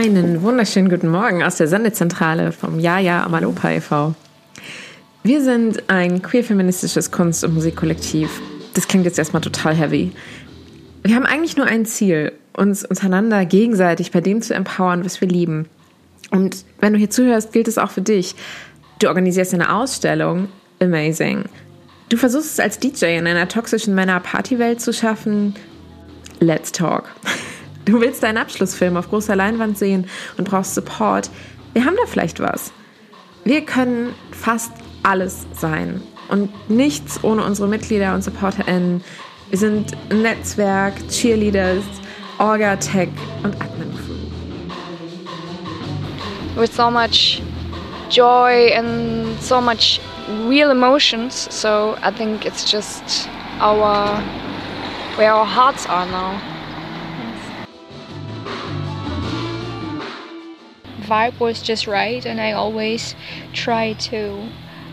Einen wunderschönen guten Morgen aus der Sendezentrale vom Jaja Amalopa e.V. Wir sind ein queer-feministisches Kunst- und Musikkollektiv. Das klingt jetzt erstmal total heavy. Wir haben eigentlich nur ein Ziel, uns untereinander gegenseitig bei dem zu empowern, was wir lieben. Und wenn du hier zuhörst, gilt es auch für dich. Du organisierst eine Ausstellung, amazing. Du versuchst es als DJ in einer toxischen Männer-Partywelt zu schaffen, let's talk. Du willst deinen Abschlussfilm auf großer Leinwand sehen und brauchst Support. Wir haben da vielleicht was. Wir können fast alles sein und nichts ohne unsere Mitglieder und SupporterInnen. Wir sind Netzwerk, Cheerleaders, Orga, Tech und Admin Crew. With so much joy and so much real emotions, so I think it's just our where our hearts are now. Vibe was just right, and I always try to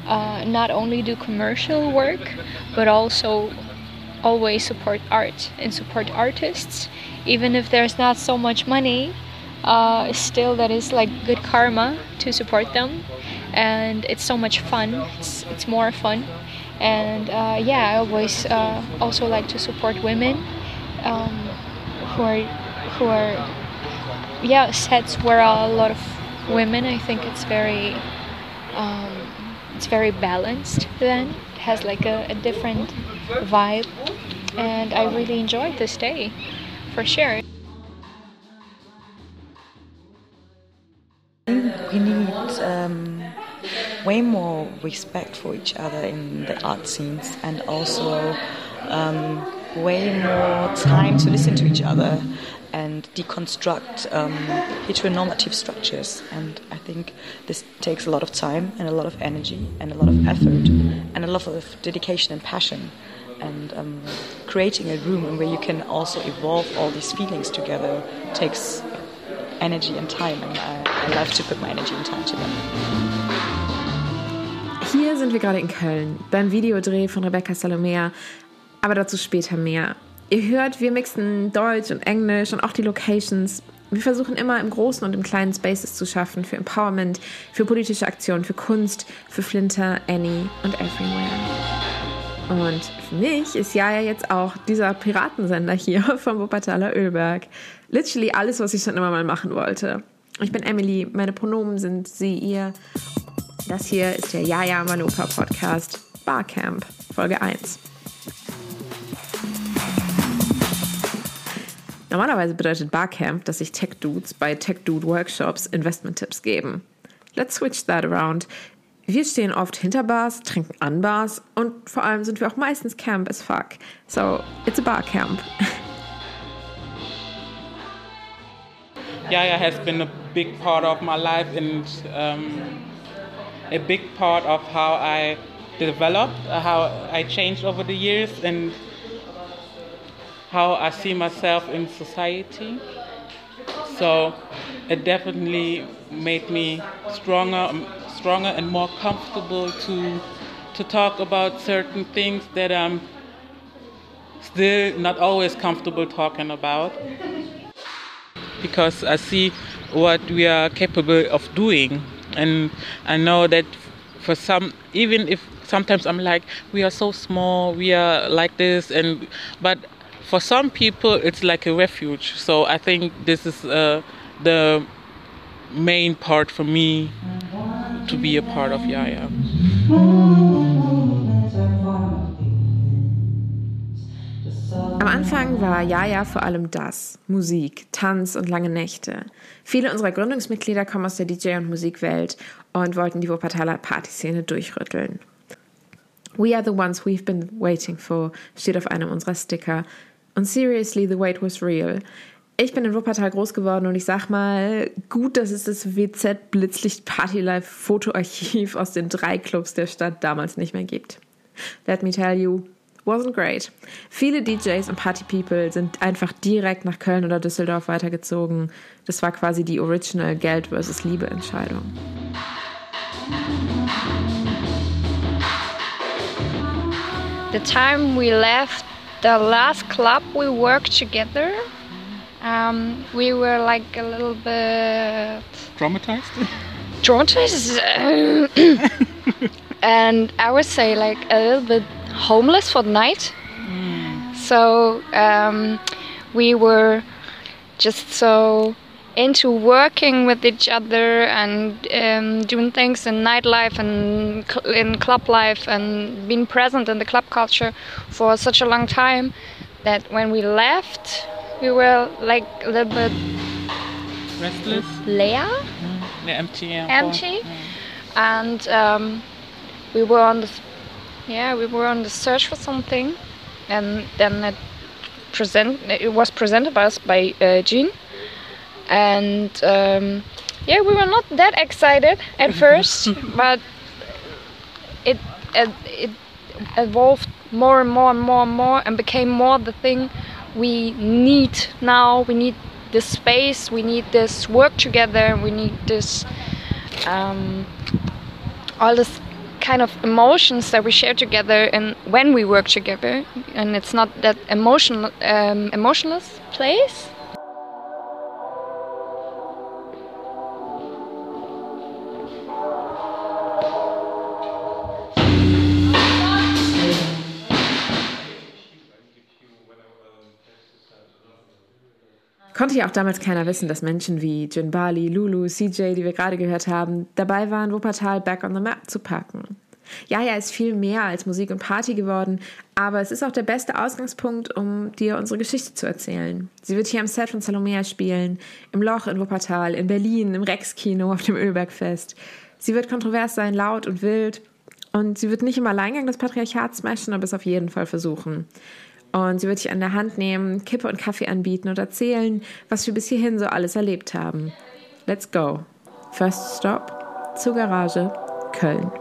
uh, not only do commercial work, but also always support art and support artists, even if there's not so much money. Uh, still, that is like good karma to support them, and it's so much fun. It's it's more fun, and uh, yeah, I always uh, also like to support women um, who are who are yeah sets where a lot of women i think it's very um, it's very balanced then. It has like a, a different vibe. And i really enjoyed this day for sure. We need um, way more respect for each other in the art scenes and also um, way more time to listen to each other and deconstruct um, heteronormative structures. And I think this takes a lot of time and a lot of energy and a lot of effort and a lot of dedication and passion. And um, creating a room where you can also evolve all these feelings together takes energy and time. And I, I love to put my energy and time to them. Hier sind wir gerade in Köln beim Videodreh von Rebekka Salomea, aber dazu später mehr. Ihr hört, wir mixen Deutsch und Englisch und auch die Locations. Wir versuchen immer im großen und im kleinen Spaces zu schaffen für Empowerment, für politische Aktionen, für Kunst, für Flinter, Annie und Everywhere. Und für mich ist ja jetzt auch dieser Piratensender hier vom Wuppertaler Ölberg. Literally alles, was ich schon immer mal machen wollte. Ich bin Emily, meine Pronomen sind sie, ihr. Das hier ist der Jaja Manopa Podcast Barcamp, Folge 1. Normalerweise bedeutet Barcamp, dass sich Tech-Dudes bei Tech-Dude-Workshops Investment-Tipps geben. Let's switch that around. Wir stehen oft hinter Bars, trinken an Bars und vor allem sind wir auch meistens camp as fuck. So, it's a Barcamp. Yaya has been a big part of my life and um, a big part of how I developed, how I changed over the years, and how I see myself in society. So it definitely made me stronger, stronger and more comfortable to to talk about certain things that I'm still not always comfortable talking about. Because I see what we are capable of doing, and I know that for some, even if sometimes I'm like, we are so small, we are like this, and but for some people it's like a refuge so i think this is uh, the main part for me to be a part of yaya Am Anfang war Jaja vor allem das, Musik, Tanz und lange Nächte. Viele unserer Gründungsmitglieder kommen aus der DJ- und Musikwelt und wollten die Wuppertaler Partyszene durchrütteln. We are the ones we've been waiting for, steht auf einem unserer Sticker. Und seriously, the wait was real. Ich bin in Wuppertal groß geworden und ich sag mal, gut, dass es das WZ Blitzlicht Party Life Fotoarchiv aus den drei Clubs der Stadt damals nicht mehr gibt. Let me tell you, wasn't great. Viele DJs und Party People sind einfach direkt nach Köln oder Düsseldorf weitergezogen. Das war quasi die original Geld versus Liebe Entscheidung. The time we left the last club we worked together Um, we were like a little bit Traumatized? traumatized, and I would say like a little bit homeless for the night. So um, we were just so into working with each other and um, doing things in nightlife and cl- in club life and being present in the club culture for such a long time that when we left, we were like a little bit Restless? leer, Yeah, empty. Empty, and um, we were on the yeah we were on the search for something, and then it present it was presented by us by uh, Jin, and um, yeah we were not that excited at first, but it, it it evolved more and more and more and more and became more the thing we need now. We need this space. We need this work together. We need this um, all this kind of emotions that we share together and when we work together. And it's not that emotional um, emotionless place. Konnte ja auch damals keiner wissen, dass Menschen wie Jin Bali, Lulu, CJ, die wir gerade gehört haben, dabei waren, Wuppertal back on the map zu packen. Ja, ja, ist viel mehr als Musik und Party geworden, aber es ist auch der beste Ausgangspunkt, um dir unsere Geschichte zu erzählen. Sie wird hier am Set von Salomea spielen, im Loch in Wuppertal, in Berlin, im Rex-Kino, auf dem Ölbergfest. Sie wird kontrovers sein, laut und wild und sie wird nicht im Alleingang des Patriarchats smashen, aber es auf jeden Fall versuchen. Und sie wird dich an der Hand nehmen, Kippe und Kaffee anbieten und erzählen, was wir bis hierhin so alles erlebt haben. Let's go. First Stop zur Garage Köln.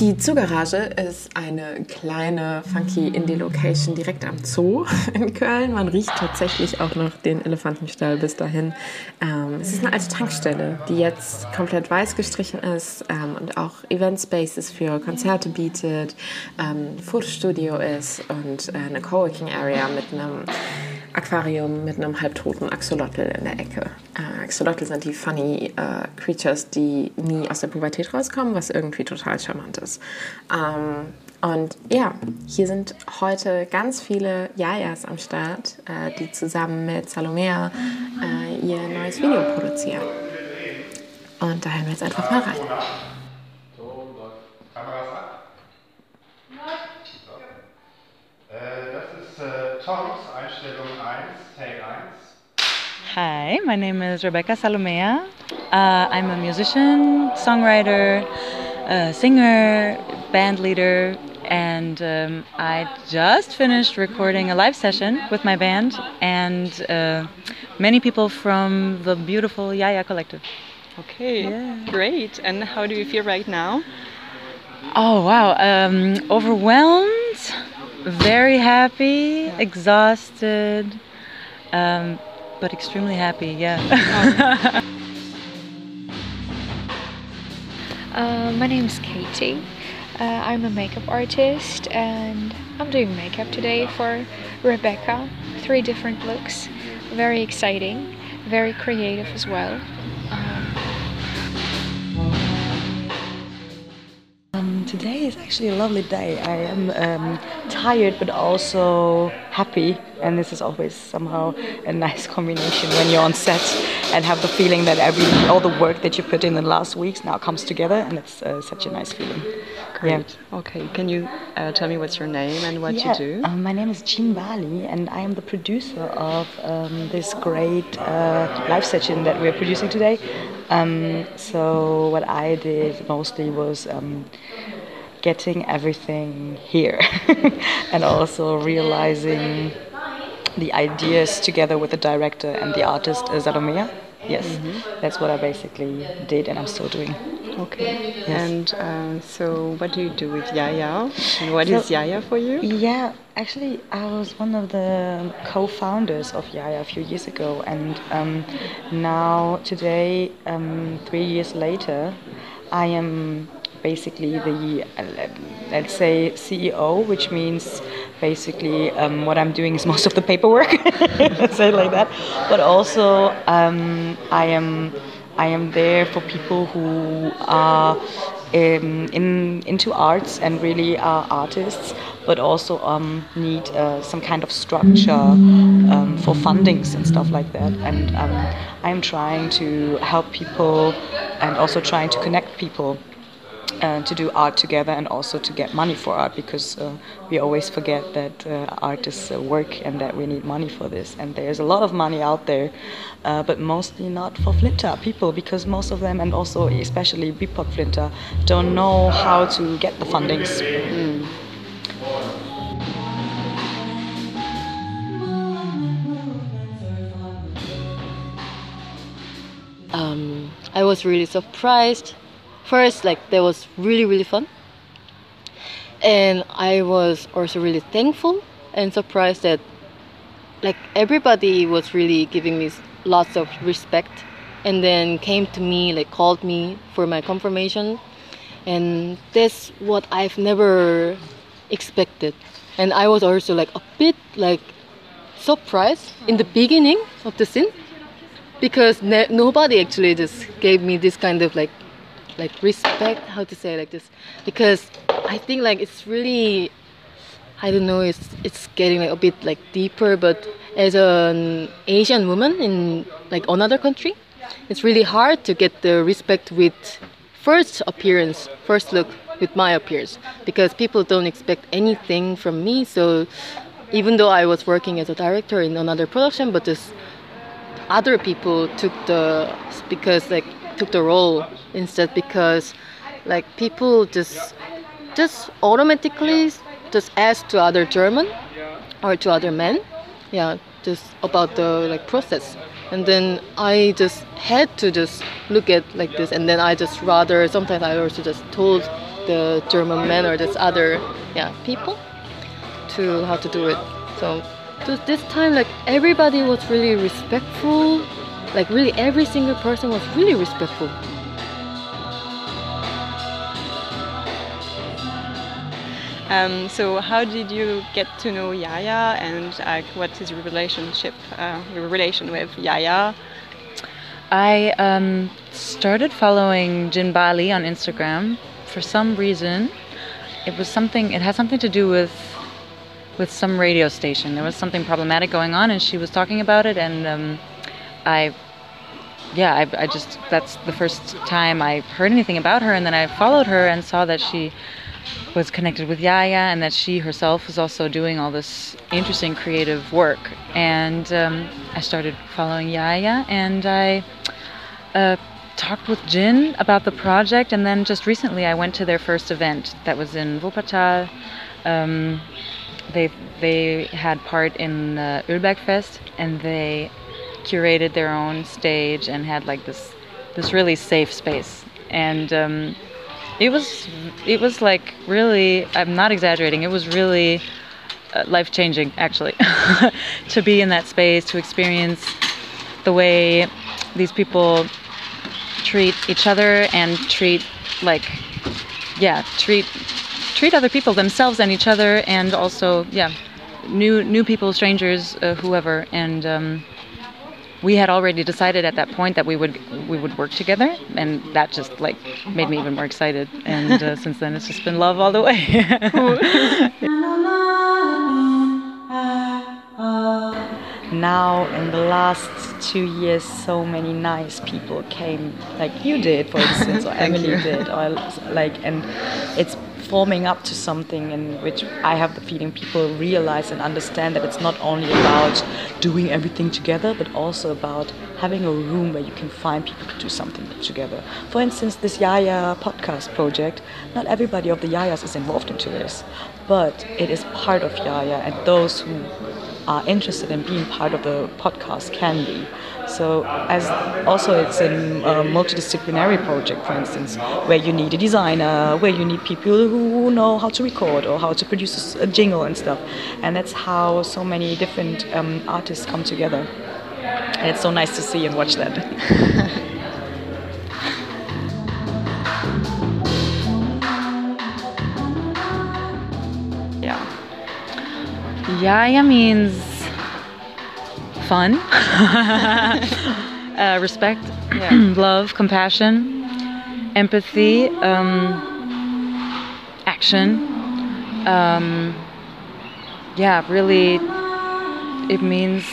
Die Zoogarage ist eine kleine, funky Indie-Location direkt am Zoo in Köln. Man riecht tatsächlich auch noch den Elefantenstall bis dahin. Ähm, es ist eine alte Tankstelle, die jetzt komplett weiß gestrichen ist ähm, und auch Event-Spaces für Konzerte bietet, ähm, Fotostudio ist und äh, eine Coworking-Area mit einem Aquarium mit einem halbtoten Axolotl in der Ecke. Äh, Axolotl sind die funny äh, Creatures, die nie aus der Pubertät rauskommen, was irgendwie total charmant ist. Ähm, und ja, hier sind heute ganz viele Jajas am Start, äh, die zusammen mit Salomea äh, ihr neues Video produzieren. Und da hören wir jetzt einfach mal rein. Ist äh, Toms Einstellung 1, Take 1. Hi, my name is Rebekka Salomea. Uh, I'm a musician, songwriter, uh, singer, band leader, and um, I just finished recording a live session with my band and uh, many people from the beautiful Yaya Collective. Okay, Yeah. great. And how do you feel right now? Oh wow, um, overwhelmed, very happy, exhausted, um, but extremely happy, yeah. Uh, my name is Katie. Uh, I'm a makeup artist and I'm doing makeup today for Rebekka. Three different looks. Very exciting, very creative as well. Um, today is actually a lovely day. I am um, tired but also happy, and this is always somehow a nice combination when you're on set and have the feeling that every all the work that you put in the last weeks now comes together, and it's uh, such a nice feeling. Great. Okay, can you uh, tell me what's your name and what Yeah, you do? um, my name is Jin Bali, and I am the producer of um, this great uh, live session that we're producing today. Um, so, what I did mostly was um, getting everything here and also realizing the ideas together with the director and the artist uh. Yes, that's what I basically did, and I'm still doing. Okay. And uh, so, what do you do with Yaya? And what is So- Yaya for you? Yeah, actually, I was one of the co-founders of Yaya a few years ago, and um, now today, um, three years later, I am basically the uh, let's say CEO, which means basically um, what I'm doing is most of the paperwork. say it like that. But also, um, I am I am there for people who are um, in into arts and really are artists, but also um, need uh, some kind of structure um, for fundings and stuff like that. And I'm trying to help people and also trying to connect people uh, to do art together and also to get money for art because uh, we always forget that uh, art is uh, work and that we need money for this. And there's a lot of money out there, uh, but mostly not for FLINTA people because most of them, and also especially BIPOC FLINTA, don't know how to get the fundings. um, I was really surprised. First, like that was really really fun, and I was also really thankful and surprised that like everybody was really giving me lots of respect, and then came to me like called me for my confirmation, and that's what I've never expected, and I was also like a bit like surprised in the beginning of the scene because nobody actually just gave me this kind of like like respect how to say like this because i think like it's really i don't know it's it's getting like a bit like deeper but as an asian woman in like another country it's really hard to get the respect with first appearance first look with my appearance because people don't expect anything from me. So even though i was working as a director in another production but just other people took the because like took the role instead because like people just just automatically just ask to other German or to other men yeah just about the like process and then I just had to just look at like this and then I just rather sometimes I also just told the German men or just other yeah people to how to do it. So th- this time, like everybody was really respectful. Like really, every single person was really respectful. Um, so, how did you get to know Yaya, and uh, what is your relationship, uh, your relation with Yaya? I um, started following Jin Bali on Instagram for some reason. It was something. It had something to do with with some radio station. There was something problematic going on, and she was talking about it. And um, I, yeah, I, I just that's the first time I heard anything about her. And then I followed her and saw that she was connected with Yaya and that she herself was also doing all this interesting creative work. And um, I started following Yaya and I uh, talked with Jin about the project. And then just recently I went to their first event that was in Wuppertal. Um, they, they had part in the Ölbergfest and they curated their own stage and had like this, this really safe space. And um, it was it was like really i'm not exaggerating it was really uh, life changing actually to be in that space to experience the way these people treat each other and treat like yeah treat treat other people themselves and each other and also yeah new new people strangers uh, whoever and um, we had already decided at that point that we would we would work together and that just like made me even more excited. And uh, since then it's just been love all the way. Now in the last two years so many nice people came like you did for instance or emily did or like and it's forming up to something in which i have the feeling people realize and understand that it's not only about doing everything together but also about having a room where you can find people to do something together for instance this yaya podcast project not everybody of the yayas is involved into this but it is part of yaya and those who are interested in being part of the podcast can be. So as also it's a, multidisciplinary project, for instance, where you need a designer, where you need people who know how to record or how to produce a jingle and stuff, and that's how so many different um, artists come together. And it's so nice to see and watch that. Yeah. Yaya means fun, uh, respect, Yeah. love, compassion, empathy, um, action. Um, yeah, really, it means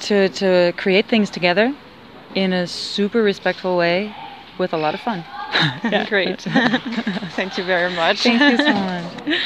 to, to create things together in a super respectful way with a lot of fun. Great. Thank you very much. Thank you so much.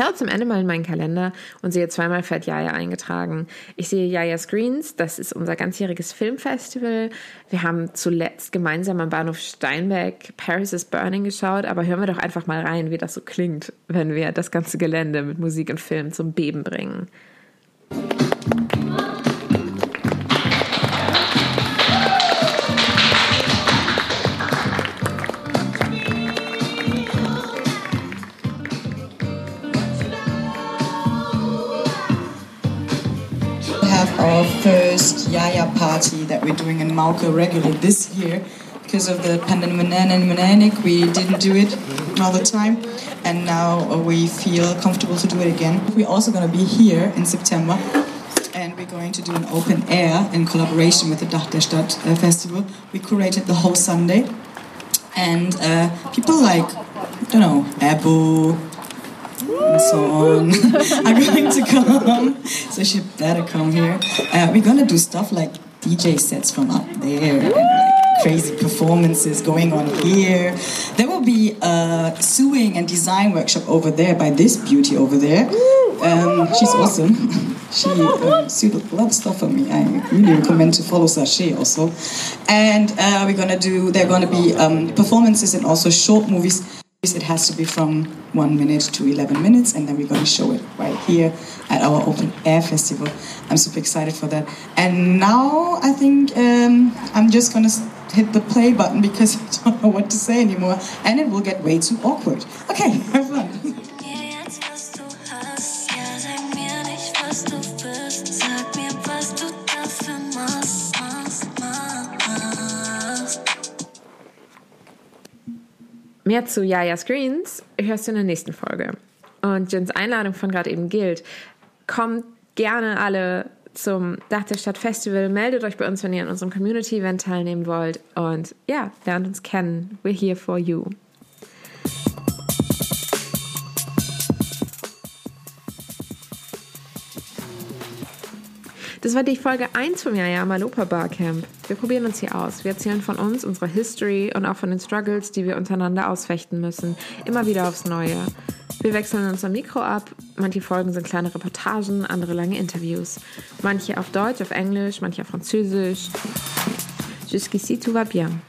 Schaue zum Ende mal in meinen Kalender und sehe zweimal Fett Jaja eingetragen. Ich sehe Jaja Screens, das ist unser ganzjähriges Filmfestival. Wir haben zuletzt gemeinsam am Bahnhof Steinbeck Paris is Burning geschaut, aber hören wir doch einfach mal rein, wie das so klingt, wenn wir das ganze Gelände mit Musik und Film zum Beben bringen. First Yaya party that we're doing in Mauke regularly this year. Because of the pandemic, we didn't do it all the time, and now we feel comfortable to do it again. We're also going to be here in September, and we're going to do an open air in collaboration with the Dach der Stadt uh, Festival. We curated the whole Sunday, and uh, people like, I don't know, Abu, and so on are going to come. So she better come here. Uh, we're gonna do stuff like DJ sets from up there and like crazy performances going on here. There will be a sewing and design workshop over there by this beauty over there. Um, she's awesome. she um, sewed a lot of stuff for me. I really recommend to follow Sachet also. And uh, we're gonna do. There are gonna be um, performances and also short movies. It has to be from one minute to 11 minutes, and then we're going to show it right here at our open air festival. I'm super excited for that. And now I think um, I'm just going to hit the play button because I don't know what to say anymore, and it will get way too awkward. Okay, have fun. Mehr zu Yaya Screens hörst du in der nächsten Folge. Und Jins Einladung von gerade eben gilt. Kommt gerne alle zum Dach der Stadt Festival. Meldet euch bei uns, wenn ihr an unserem Community-Event teilnehmen wollt. Und ja, lernt uns kennen. We're here for you. Das war die Folge 1 vom Jaja Malopa Barcamp. Wir probieren uns hier aus. Wir erzählen von uns, unserer History und auch von den Struggles, die wir untereinander ausfechten müssen. Immer wieder aufs Neue. Wir wechseln unser Mikro ab. Manche Folgen sind kleine Reportagen, andere lange Interviews. Manche auf Deutsch, auf Englisch, manche auf Französisch. Jusqu'ici tout va bien.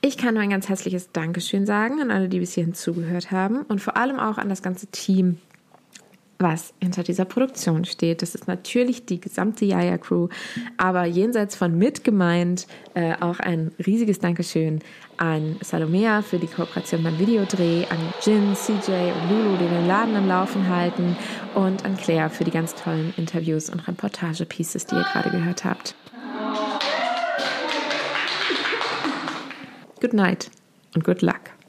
Ich kann nur ein ganz herzliches Dankeschön sagen an alle, die bis hierhin zugehört haben und vor allem auch an das ganze Team, was hinter dieser Produktion steht. Das ist natürlich die gesamte Yaya Crew, aber jenseits von mit gemeint äh, auch ein riesiges Dankeschön an Salomea für die Kooperation beim Videodreh, an Jin, CJ und Lulu, die den Laden am Laufen halten und an Claire für die ganz tollen Interviews und Reportage-Pieces, die ihr gerade gehört habt. Good night und good luck.